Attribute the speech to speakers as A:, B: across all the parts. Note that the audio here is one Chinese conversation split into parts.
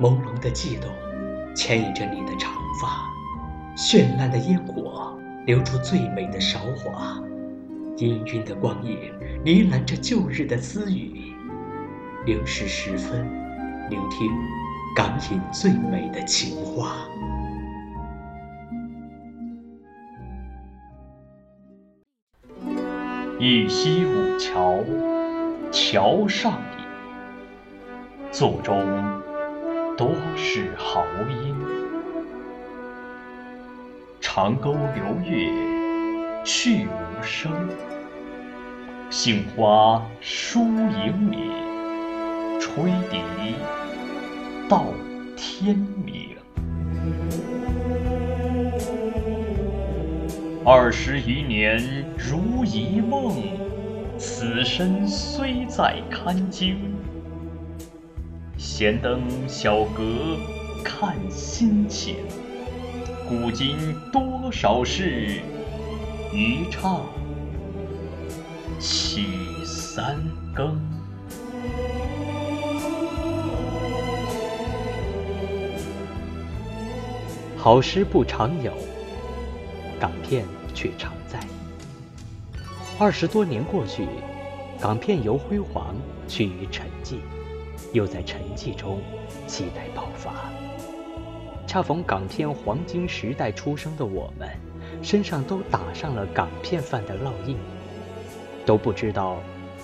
A: 朦胧的悸动，牵引着你的长发，绚烂的烟火流出最美的韶华，氤氲的光影呢喃着旧日的私语。零时十分，聆听港影最美的情话。
B: 玉溪五桥，桥上影，座中多是豪英。长沟流月去无声，杏花疏影里，吹笛到天明。二十余年如一梦，此身虽在堪惊。闲登小阁看心情，古今多少事，渔唱起三更。
A: 好诗不常有。港片却常在。二十多年过去，港片由辉煌趋于沉寂，又在沉寂中期待爆发。恰逢港片黄金时代出生的我们，身上都打上了港片范的烙印，都不知道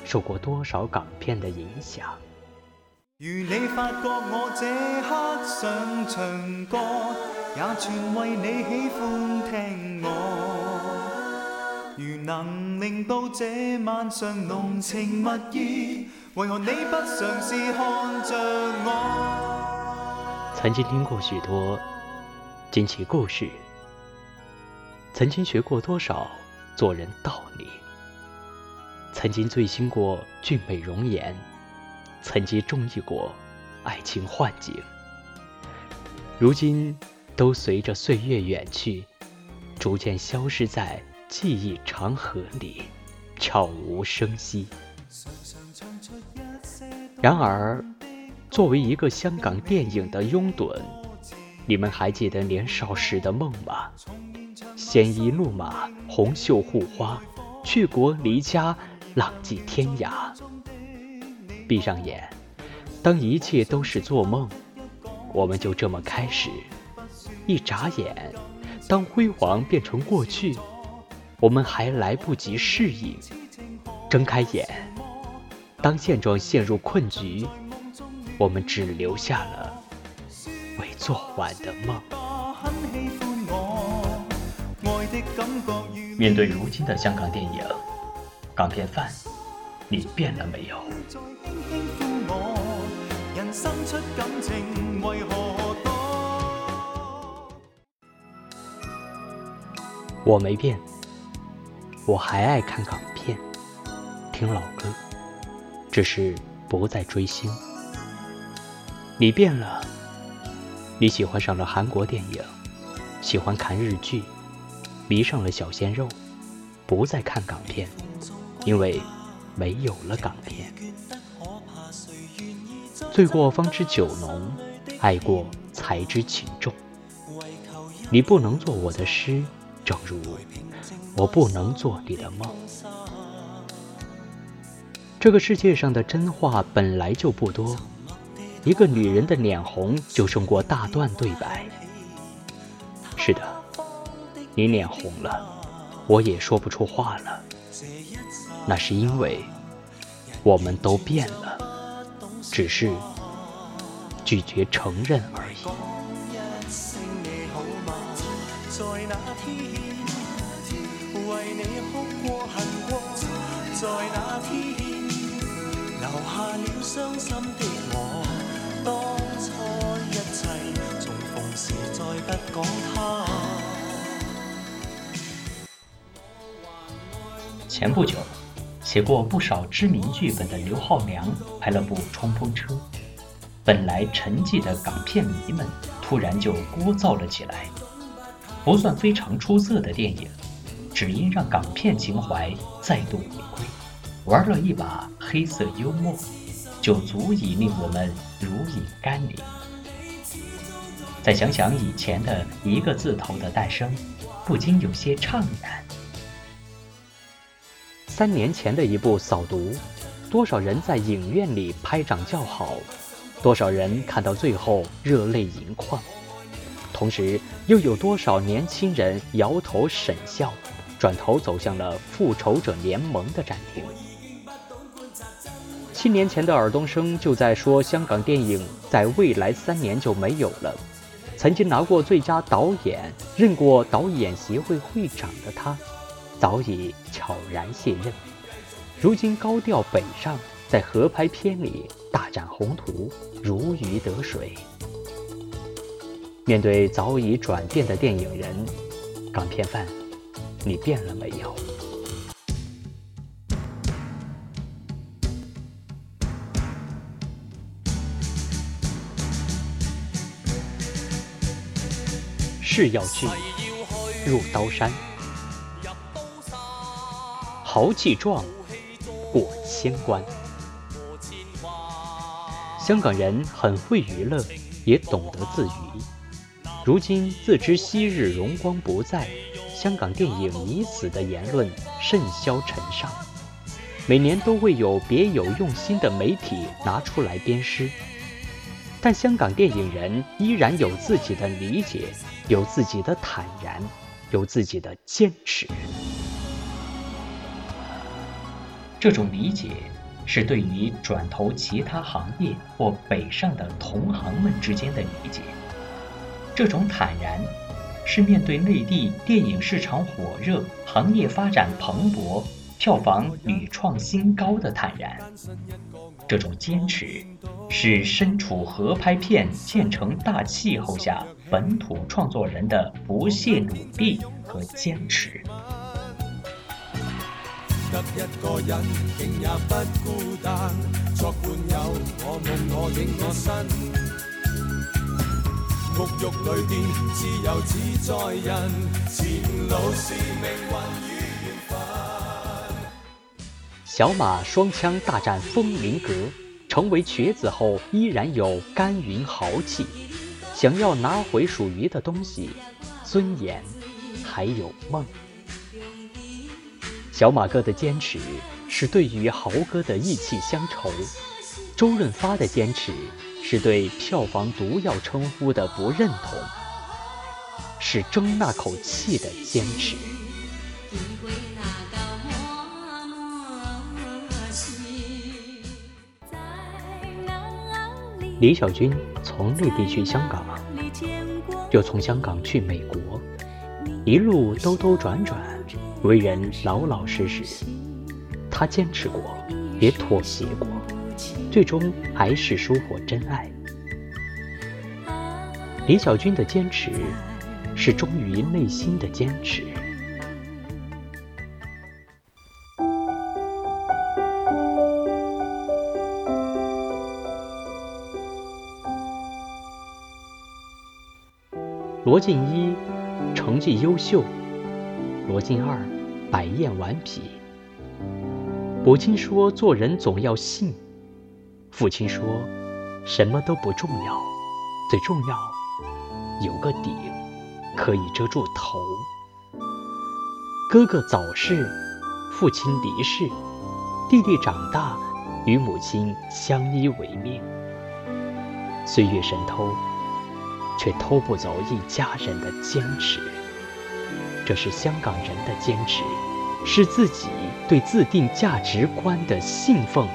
A: 受过多少港片的影响。如你发觉我这刻想唱歌，也全为你喜欢听我。如能令到这晚上浓情蜜意，为何你不尝试看着我？曾经听过许多惊奇故事，曾经学过多少做人道理，曾经醉心过俊美容颜。曾经中意过爱情幻境，如今都随着岁月远去，逐渐消失在记忆长河里，悄无声息。然而，作为一个香港电影的拥趸，你们还记得年少时的梦吗？鲜衣怒马，红袖护花，去国离家，浪迹天涯。闭上眼，当一切都是做梦，我们就这么开始。一眨眼，当辉煌变成过去，我们还来不及适应。睁开眼，当现状陷入困局，我们只留下了未做完的梦。
B: 面对如今的香港电影，港片范，你变了没有？
A: 我没变，我还爱看港片，听老歌，只是不再追星。你变了，你喜欢上了韩国电影，喜欢看日剧，迷上了小鲜肉，不再看港片，因为没有了港片。醉过方知酒浓，爱过才知情重。你不能做我的诗，正如我不能做你的梦。这个世界上的真话本来就不多，一个女人的脸红就胜过大段对白。是的，你脸红了，我也说不出话了。那是因为我们都变了。只是拒绝承认而已。
B: 前不久。写过不少知名剧本的刘浩良拍了部《冲锋车》，本来沉寂的港片迷们突然就聒噪了起来。不算非常出色的电影，只因让港片情怀再度回归，玩了一把黑色幽默，就足以令我们如饮甘霖。再想想以前的一个字头的诞生，不禁有些怅然。
A: 三年前的一部《扫毒》，多少人在影院里拍掌叫好，多少人看到最后热泪盈眶，同时又有多少年轻人摇头沈笑，转头走向了复仇者联盟的展厅。七年前的尔冬升就在说，香港电影在未来三年就没有了。曾经拿过最佳导演、任过导演协会会长的他。早已悄然卸任，如今高调北上，在合拍片里大展宏图，如鱼得水。面对早已转变的电影人，港片范，你变了没有？是要去入刀山。豪气壮，过千关。香港人很会娱乐，也懂得自娱。如今自知昔日荣光不再，香港电影已死的言论甚嚣尘上，每年都会有别有用心的媒体拿出来鞭尸。但香港电影人依然有自己的理解，有自己的坦然，有自己的坚持。
B: 这种理解是对于转投其他行业或北上的同行们之间的理解；这种坦然是面对内地电影市场火热、行业发展蓬勃、票房屡创新高的坦然；这种坚持是身处合拍片渐成大气候下本土创作人的不懈努力和坚持。
A: 小马双枪大战风云阁成为瘸子后依然有甘云豪气，想要拿回属于的东西，尊严，还有梦。小马哥的坚持是对于豪哥的义气乡愁，周润发的坚持是对票房毒药称呼的不认同，是争那口气的坚持。李小军从内地去香港，又从香港去美国，一路兜兜转转。为人老老实实，他坚持过，也妥协过，最终还是收获真爱。李小军的坚持，是忠于内心的坚持。罗晋一成绩优秀。罗晋二，百厌顽皮。母亲说：“做人总要信。”父亲说：“什么都不重要，最重要有个顶，可以遮住头。”哥哥早逝，父亲离世，弟弟长大，与母亲相依为命。岁月神偷，却偷不走一家人的坚持。这是香港人的坚持，是自己对自定价值观的信奉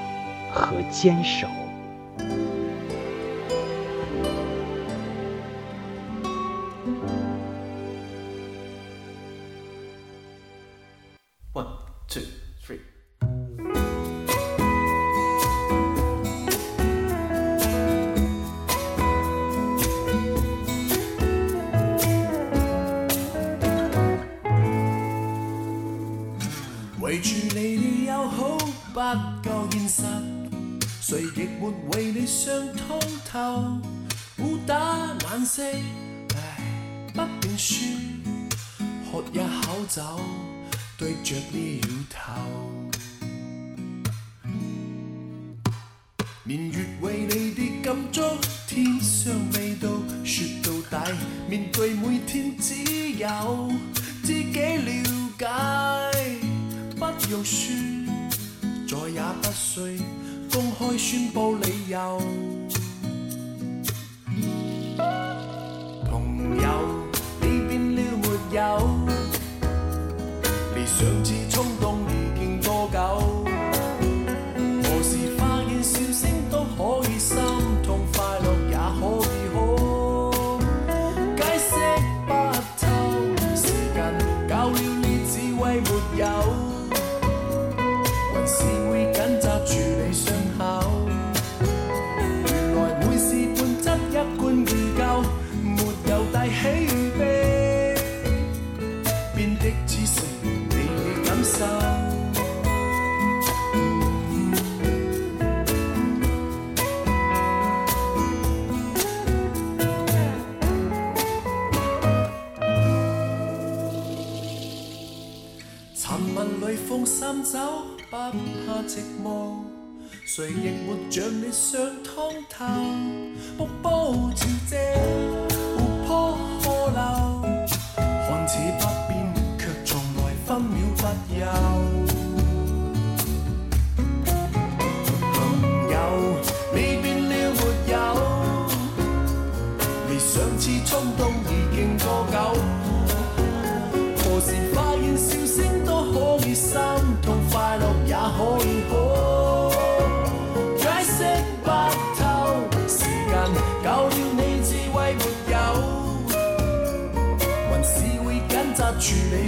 A: 和坚守。围住你的友好不够现实谁亦没为你想通透，孤打眼色，唉，不便说，喝一口酒，对着你摇头。年月为你的感触，天上未到，说到大
C: 面对每天只有自己，用说，再也不需公开宣布理由。朋友，你变了没有？你上次放心走，不怕寂寞。谁亦没像你想通透。瀑布潮汐，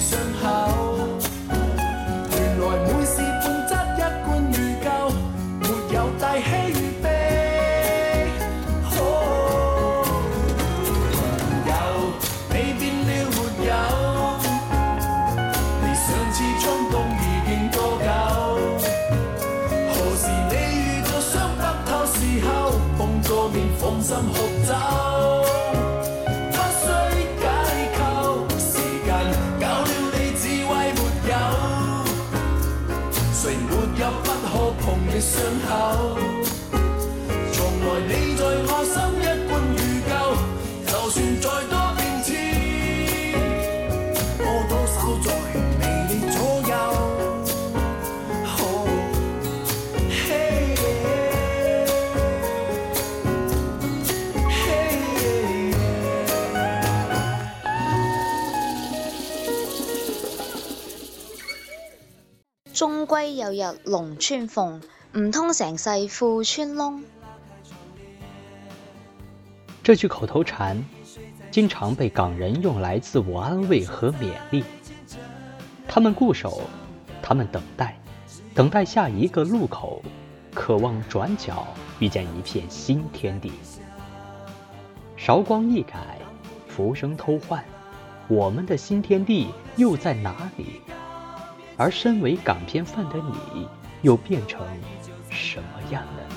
C: 住你
D: 終歸有日龍穿鳳，唔通成世富穿窿。
E: 这句口头禅，经常被港人用来自我安慰和勉励。他们固守，他们等待，等待下一个路口，渴望转角遇见一片新天地。韶光易改，浮生偷换，我们的新天地又在哪里？而身为港片范的你，又变成什么样了呢？